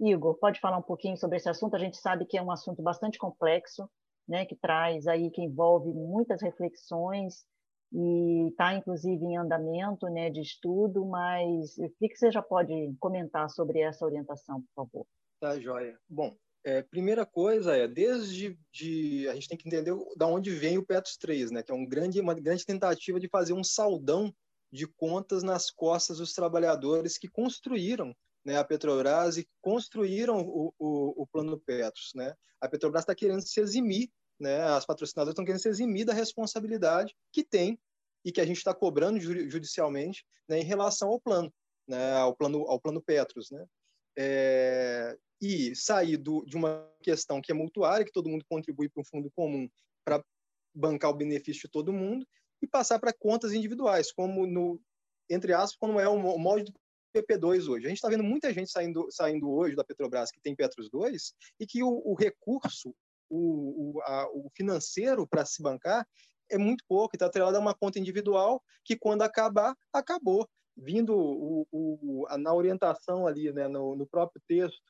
A: Igor, pode falar um pouquinho sobre esse assunto? A gente sabe que é um assunto bastante complexo, né, que traz aí, que envolve muitas reflexões e está, inclusive, em andamento né, de estudo, mas o que, que você já pode comentar sobre essa orientação, por favor?
B: Tá, joia. Bom, é, primeira coisa é, desde de, a gente tem que entender da onde vem o Petros 3, né, que é um grande, uma grande tentativa de fazer um saldão de contas nas costas dos trabalhadores que construíram né, a Petrobras e construíram o, o, o plano Petros. Né? A Petrobras está querendo se eximir, né, as patrocinadoras estão querendo se eximir da responsabilidade que tem e que a gente está cobrando judicialmente né, em relação ao plano, né, ao plano, ao plano Petros. Né? É, e sair do, de uma questão que é mutuária, que todo mundo contribui para um fundo comum para bancar o benefício de todo mundo, e passar para contas individuais, como no, entre aspas, como é o molde do PP2 hoje. A gente está vendo muita gente saindo, saindo hoje da Petrobras que tem Petros 2 e que o, o recurso, o, o, a, o financeiro para se bancar é muito pouco, está atrelado a uma conta individual que, quando acabar, acabou. Vindo o, o, na orientação ali, né, no, no próprio texto,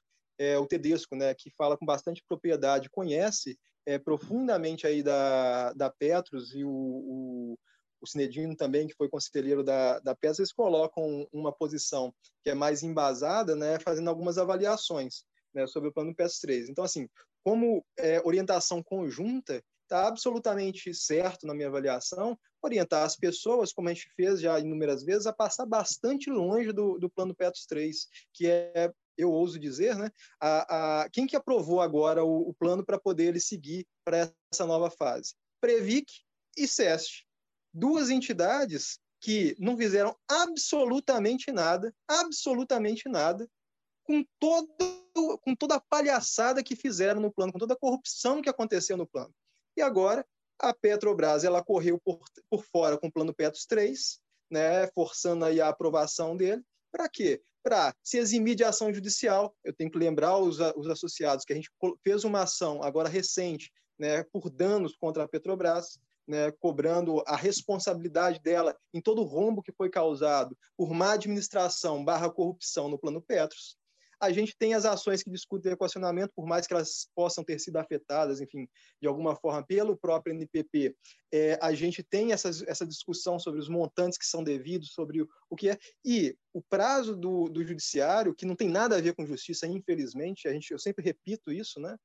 B: é, o Tedesco, né, que fala com bastante propriedade, conhece é, profundamente aí da, da Petros e o, o, o Cinedino também, que foi conselheiro da, da Petros, eles colocam uma posição que é mais embasada, né, fazendo algumas avaliações né, sobre o plano Petros 3. Então, assim, como é, orientação conjunta, está absolutamente certo, na minha avaliação, orientar as pessoas, como a gente fez já inúmeras vezes, a passar bastante longe do, do plano Petros 3, que é eu ouso dizer, né, a, a, quem que aprovou agora o, o plano para poder ele seguir para essa nova fase? Previc e SEST. Duas entidades que não fizeram absolutamente nada, absolutamente nada, com, todo, com toda a palhaçada que fizeram no plano, com toda a corrupção que aconteceu no plano. E agora a Petrobras ela correu por, por fora com o plano Petros 3, né, forçando aí a aprovação dele. Para quê? Para se eximir de ação judicial. Eu tenho que lembrar os, os associados que a gente fez uma ação agora recente né, por danos contra a Petrobras, né, cobrando a responsabilidade dela em todo o rombo que foi causado por má administração barra corrupção no plano Petros a gente tem as ações que discutem equacionamento, por mais que elas possam ter sido afetadas, enfim, de alguma forma pelo próprio NPP, é, a gente tem essa, discussão sobre os montantes que são devidos, sobre o, o que é, e o prazo do, do judiciário, que não tem nada a ver com justiça, infelizmente, a gente, eu sempre repito isso, né,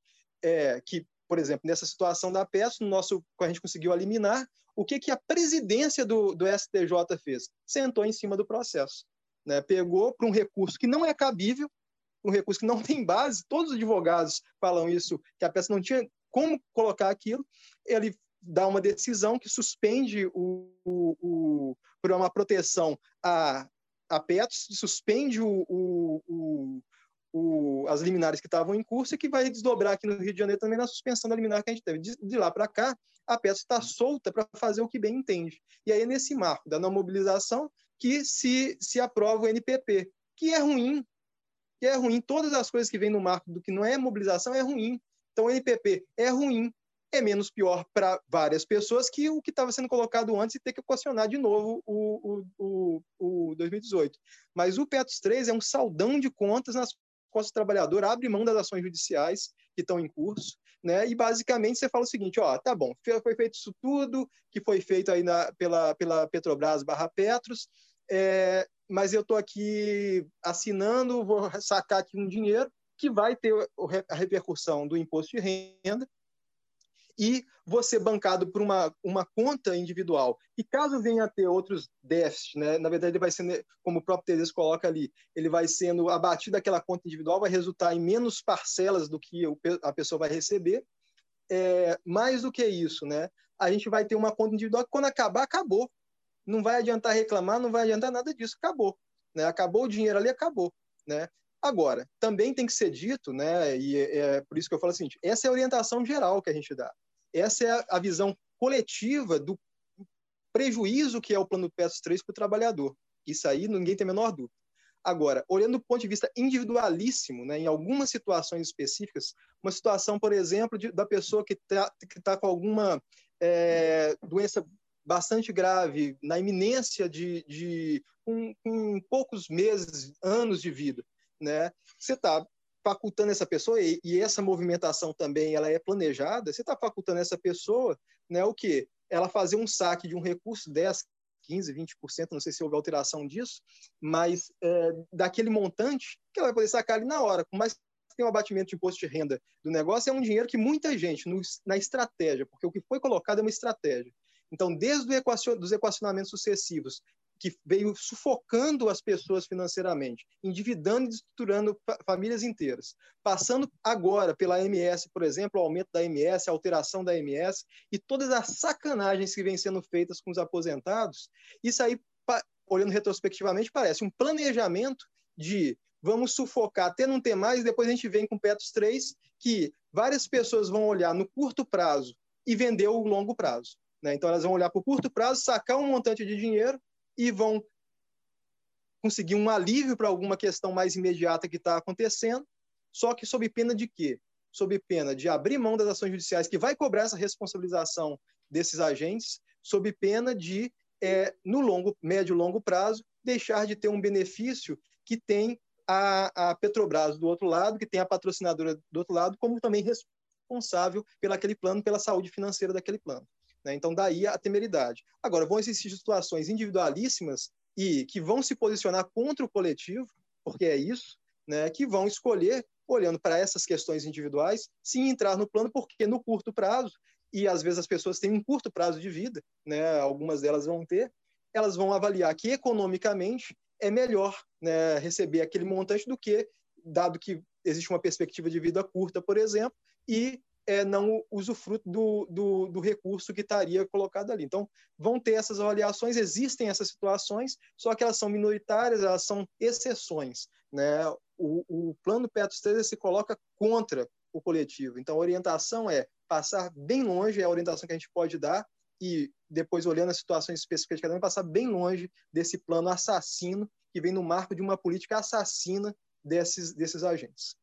B: é, que, por exemplo, nessa situação da PES, no nosso, a gente conseguiu eliminar, o que, que a presidência do, do STJ fez? Sentou em cima do processo. Né, pegou para um recurso que não é cabível, um recurso que não tem base, todos os advogados falam isso, que a peça não tinha como colocar aquilo, ele dá uma decisão que suspende o, o, o por uma proteção a, a PETS, suspende o, o, o, as liminares que estavam em curso e que vai desdobrar aqui no Rio de Janeiro também na suspensão da liminar que a gente teve. De, de lá para cá, a PETS está solta para fazer o que bem entende. E aí, nesse marco da não mobilização, que se, se aprova o NPP, que é ruim, que é ruim. Todas as coisas que vêm no marco do que não é mobilização é ruim. Então, o NPP é ruim, é menos pior para várias pessoas que o que estava sendo colocado antes e ter que equacionar de novo o, o, o, o 2018. Mas o PETOS 3 é um saldão de contas nas costas do trabalhador, abre mão das ações judiciais que estão em curso, né? E basicamente você fala o seguinte, ó, tá bom, foi feito isso tudo que foi feito aí na, pela, pela Petrobras barra Petros, é, mas eu estou aqui assinando, vou sacar aqui um dinheiro que vai ter a repercussão do imposto de renda e você bancado por uma, uma conta individual. E caso venha a ter outros déficits, né, na verdade ele vai sendo, como o próprio Teres coloca ali, ele vai sendo abatido daquela conta individual, vai resultar em menos parcelas do que a pessoa vai receber. É, mais do que isso, né, a gente vai ter uma conta individual que quando acabar, acabou não vai adiantar reclamar, não vai adiantar nada disso, acabou. Né? Acabou o dinheiro ali, acabou. Né? Agora, também tem que ser dito, né, e é, é por isso que eu falo assim, essa é a orientação geral que a gente dá. Essa é a, a visão coletiva do prejuízo que é o plano PETS 3 para o trabalhador. Isso aí ninguém tem a menor dúvida. Agora, olhando do ponto de vista individualíssimo, né, em algumas situações específicas, uma situação, por exemplo, de, da pessoa que está que tá com alguma é, doença bastante grave, na iminência de, de um, um, poucos meses, anos de vida, né? Você está facultando essa pessoa e, e, essa movimentação também ela é planejada. Você está facultando essa pessoa, né? O que? Ela fazer um saque de um recurso 10, 15, 20%, não sei se houve alteração disso, mas é, daquele montante que ela vai poder sacar ali na hora. Por mais tenha um abatimento de imposto de renda do negócio, é um dinheiro que muita gente, no, na estratégia, porque o que foi colocado é uma estratégia. Então, desde os equacionamentos sucessivos, que veio sufocando as pessoas financeiramente, endividando e estruturando famílias inteiras. Passando agora pela MS, por exemplo, o aumento da MS, a alteração da MS e todas as sacanagens que vêm sendo feitas com os aposentados, isso aí, olhando retrospectivamente, parece um planejamento de vamos sufocar até não ter mais, depois a gente vem com o Petros 3, que várias pessoas vão olhar no curto prazo e vender o longo prazo. Né? Então, elas vão olhar para o curto prazo, sacar um montante de dinheiro e vão conseguir um alívio para alguma questão mais imediata que está acontecendo, só que sob pena de quê? Sob pena de abrir mão das ações judiciais, que vai cobrar essa responsabilização desses agentes, sob pena de, é, no longo, médio e longo prazo, deixar de ter um benefício que tem a, a Petrobras do outro lado, que tem a patrocinadora do outro lado, como também responsável pelaquele plano, pela saúde financeira daquele plano. Né? Então, daí a temeridade. Agora, vão existir situações individualíssimas e que vão se posicionar contra o coletivo, porque é isso, né? que vão escolher, olhando para essas questões individuais, sim entrar no plano, porque no curto prazo, e às vezes as pessoas têm um curto prazo de vida, né? algumas delas vão ter, elas vão avaliar que economicamente é melhor né, receber aquele montante do que, dado que existe uma perspectiva de vida curta, por exemplo, e é, não usufruto do, do, do recurso que estaria colocado ali. Então, vão ter essas avaliações, existem essas situações, só que elas são minoritárias, elas são exceções. Né? O, o plano Petros 3 se coloca contra o coletivo. Então, a orientação é passar bem longe, é a orientação que a gente pode dar, e depois, olhando as situações específicas de cada um, passar bem longe desse plano assassino que vem no marco de uma política assassina desses, desses agentes.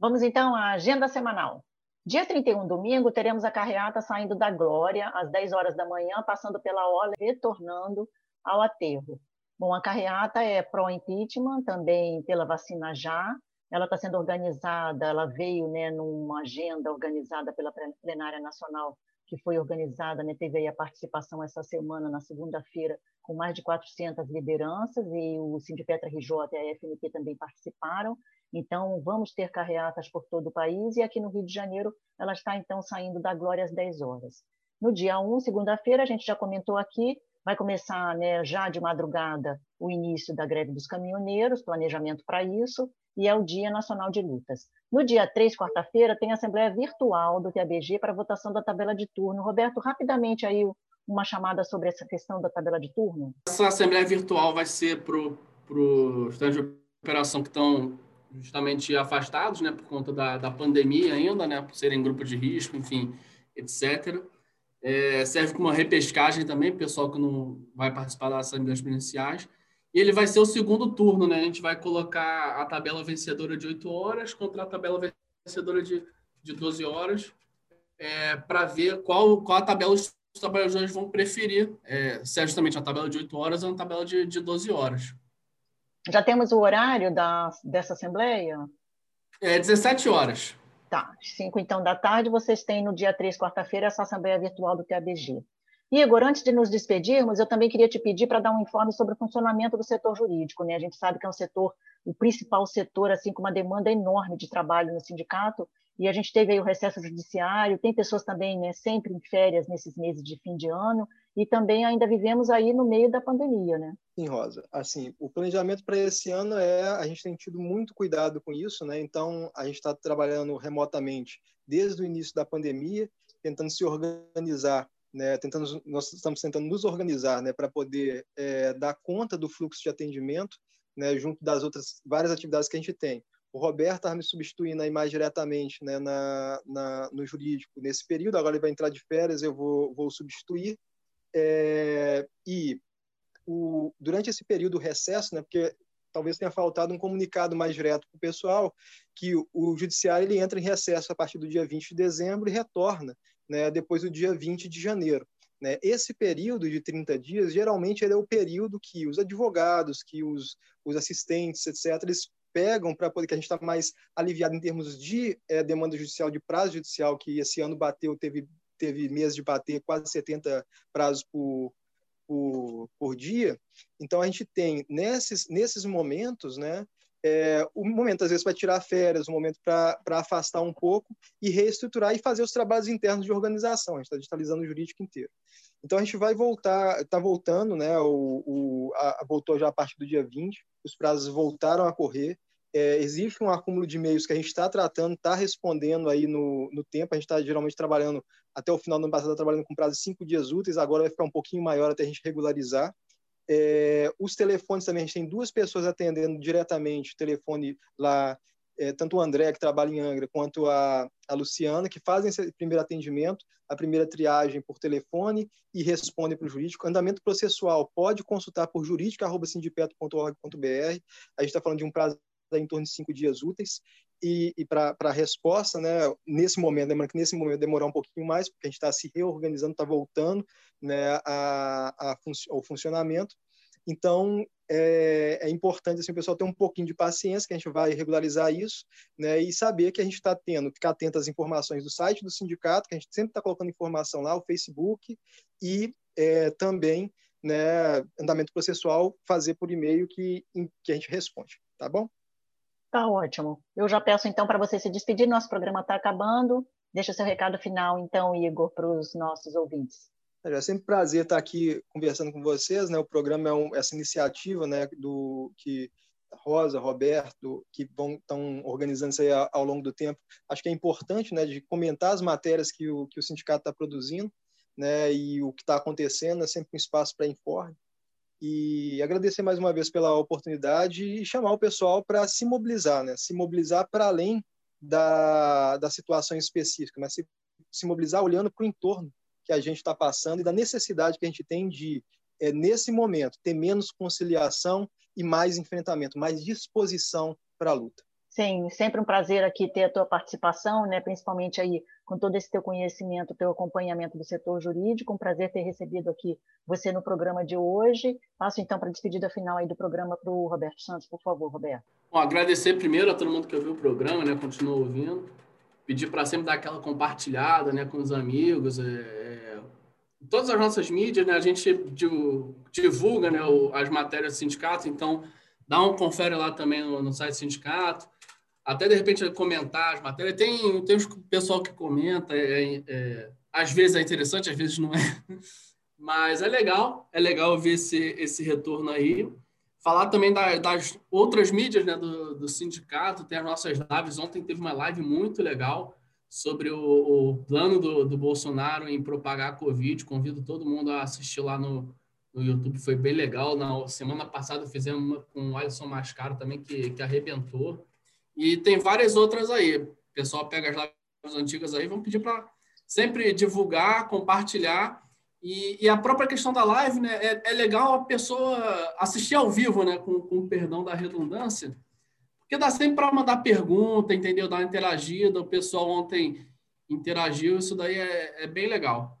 A: Vamos então à agenda semanal. Dia 31, domingo, teremos a carreata saindo da Glória às 10 horas da manhã, passando pela Orla, retornando ao aterro. Bom, a carreata é pró-impeachment, também pela vacina já. Ela está sendo organizada, ela veio né, numa agenda organizada pela Plenária Nacional, que foi organizada, né, teve a participação essa semana, na segunda-feira, com mais de 400 lideranças, e o Sindipetra RJ e a FNP também participaram. Então, vamos ter carreatas por todo o país e aqui no Rio de Janeiro ela está então saindo da Glória às 10 horas. No dia 1, segunda-feira, a gente já comentou aqui, vai começar né, já de madrugada o início da greve dos caminhoneiros, planejamento para isso, e é o Dia Nacional de Lutas. No dia 3, quarta-feira, tem a Assembleia Virtual do TABG para votação da tabela de turno. Roberto, rapidamente aí uma chamada sobre essa questão da tabela de turno.
C: Essa Assembleia Virtual vai ser para o de operação que estão justamente afastados, né, por conta da, da pandemia ainda, né, por serem grupo de risco, enfim, etc. É, serve como uma repescagem também, pessoal que não vai participar das assembleias presenciais. E ele vai ser o segundo turno, né? A gente vai colocar a tabela vencedora de 8 horas contra a tabela vencedora de, de 12 horas, é, para ver qual, qual a tabela os trabalhadores vão preferir, é, se é justamente a tabela de 8 horas ou a tabela de, de 12 horas.
A: Já temos o horário da, dessa assembleia?
C: É 17 horas.
A: Tá, 5 então da tarde, vocês têm no dia 3, quarta-feira, essa assembleia virtual do TABG. Igor, antes de nos despedirmos, eu também queria te pedir para dar um informe sobre o funcionamento do setor jurídico. Né? A gente sabe que é um setor, o principal setor, assim, com uma demanda enorme de trabalho no sindicato, e a gente teve aí o recesso judiciário, tem pessoas também né, sempre em férias nesses meses de fim de ano, e também ainda vivemos aí no meio da pandemia, né?
B: Sim, Rosa. Assim, o planejamento para esse ano é, a gente tem tido muito cuidado com isso, né? Então, a gente está trabalhando remotamente desde o início da pandemia, tentando se organizar, né? Tentando, nós estamos tentando nos organizar, né, para poder é, dar conta do fluxo de atendimento, né, junto das outras várias atividades que a gente tem. o Roberto estava me substituindo aí mais diretamente né, na, na, no jurídico nesse período, agora ele vai entrar de férias, eu vou, vou substituir. É, e o, durante esse período recesso, né, porque talvez tenha faltado um comunicado mais direto para o pessoal, que o, o, judiciário ele entra em recesso a partir do dia 20 de dezembro e retorna né, depois do dia 20 de janeiro. Né? Esse período de 30 dias, geralmente, é o período que os advogados, que os, os assistentes, etc., eles pegam para poder que a gente está mais aliviado em termos de é, demanda judicial, de prazo judicial, que esse ano bateu, teve, teve mês de bater quase 70 prazos por, por, por dia. Então, a gente tem, nesses, nesses momentos, né, é, o momento, às vezes, para tirar férias, o momento para afastar um pouco e reestruturar e fazer os trabalhos internos de organização. A gente está digitalizando o jurídico inteiro. Então, a gente vai voltar, está voltando, né? O, o a, voltou já a partir do dia 20, os prazos voltaram a correr. É, existe um acúmulo de e-mails que a gente está tratando, está respondendo aí no, no tempo. A gente está geralmente trabalhando, até o final do ano passado, trabalhando com prazo de cinco dias úteis, agora vai ficar um pouquinho maior até a gente regularizar. É, os telefones também, a gente tem duas pessoas atendendo diretamente o telefone lá, é, tanto o André, que trabalha em Angra, quanto a, a Luciana, que fazem esse primeiro atendimento, a primeira triagem por telefone e respondem para o jurídico. Andamento processual, pode consultar por jurídico.sindipeto.org.br. A gente está falando de um prazo em torno de cinco dias úteis. E, e para a resposta, né, nesse momento, lembrando que nesse momento demorar um pouquinho mais, porque a gente está se reorganizando, está voltando né, a, a fun ao funcionamento. Então, é, é, importante assim, o pessoal ter um pouquinho de paciência, que a gente vai regularizar isso, né, e saber que a gente está tendo, ficar atento às informações do site do sindicato, que a gente sempre está colocando informação lá, o Facebook, e é, também né, andamento processual, fazer por e-mail que, que a gente responde, tá bom?
A: Tá ótimo. Eu já peço então para você se despedir, nosso programa está acabando. Deixa seu recado final, então, Igor, para os nossos ouvintes.
B: É sempre um prazer estar aqui conversando com vocês. Né? O programa é um, essa iniciativa né, do que Rosa, Roberto, que vão estão organizando isso aí ao longo do tempo. Acho que é importante, né, de comentar as matérias que o que o sindicato está produzindo, né, e o que está acontecendo. É sempre um espaço para informe e agradecer mais uma vez pela oportunidade e chamar o pessoal para se mobilizar, né? Se mobilizar para além da, da situação específica, mas se, se mobilizar olhando para o entorno que a gente está passando e da necessidade que a gente tem de, é, nesse momento, ter menos conciliação e mais enfrentamento, mais disposição para a luta.
A: Sim, sempre um prazer aqui ter a tua participação, né? principalmente aí com todo esse teu conhecimento, teu acompanhamento do setor jurídico. Um prazer ter recebido aqui você no programa de hoje. Passo então para a despedida final aí do programa para o Roberto Santos, por favor, Roberto.
C: Bom, agradecer primeiro a todo mundo que ouviu o programa, né? Continua ouvindo. Pedir para sempre dar aquela compartilhada, né, com os amigos. É, é, todas as nossas mídias, né? A gente divulga, né, as matérias do sindicato, então dá um confere lá também no site do sindicato até de repente comentar as matérias. Tem, tem o pessoal que comenta, é, é, às vezes é interessante, às vezes não é. Mas é legal, é legal ver esse, esse retorno aí. Falar também da, das outras mídias né, do, do sindicato, tem as nossas lives. Ontem teve uma live muito legal sobre o, o plano do, do Bolsonaro em propagar a Covid. Convido todo mundo a assistir lá no, no YouTube, foi bem legal. Na semana passada fizemos uma com o Alisson Mascaro também, que, que arrebentou. E tem várias outras aí. O pessoal pega as lives antigas aí, vamos pedir para sempre divulgar, compartilhar. E, e, a própria questão da live, né? É, é legal a pessoa assistir ao vivo, né? Com, com perdão da redundância. Porque dá sempre para mandar pergunta, entendeu? Dar uma interagida. O pessoal ontem interagiu, isso daí é, é bem legal.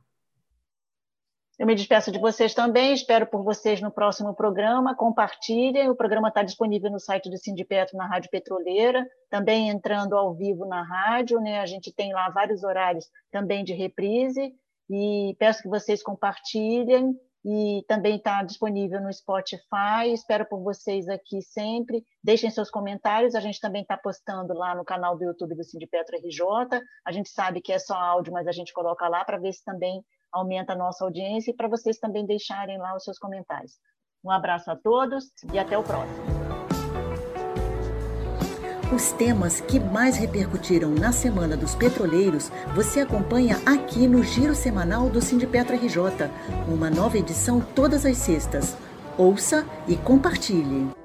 A: Eu me despeço de vocês também, espero por vocês no próximo programa. Compartilhem, o programa está disponível no site do Sindipetro, na Rádio Petroleira, também entrando ao vivo na rádio, né? A gente tem lá vários horários também de reprise, e peço que vocês compartilhem, e também está disponível no Spotify. Espero por vocês aqui sempre. Deixem seus comentários. A gente também está postando lá no canal do YouTube do Sindipetro RJ. A gente sabe que é só áudio, mas a gente coloca lá para ver se também aumenta a nossa audiência e para vocês também deixarem lá os seus comentários. Um abraço a todos e até o próximo.
D: Os temas que mais repercutiram na Semana dos Petroleiros você acompanha aqui no Giro Semanal do Sindipetro RJ, uma nova edição todas as sextas. Ouça e compartilhe.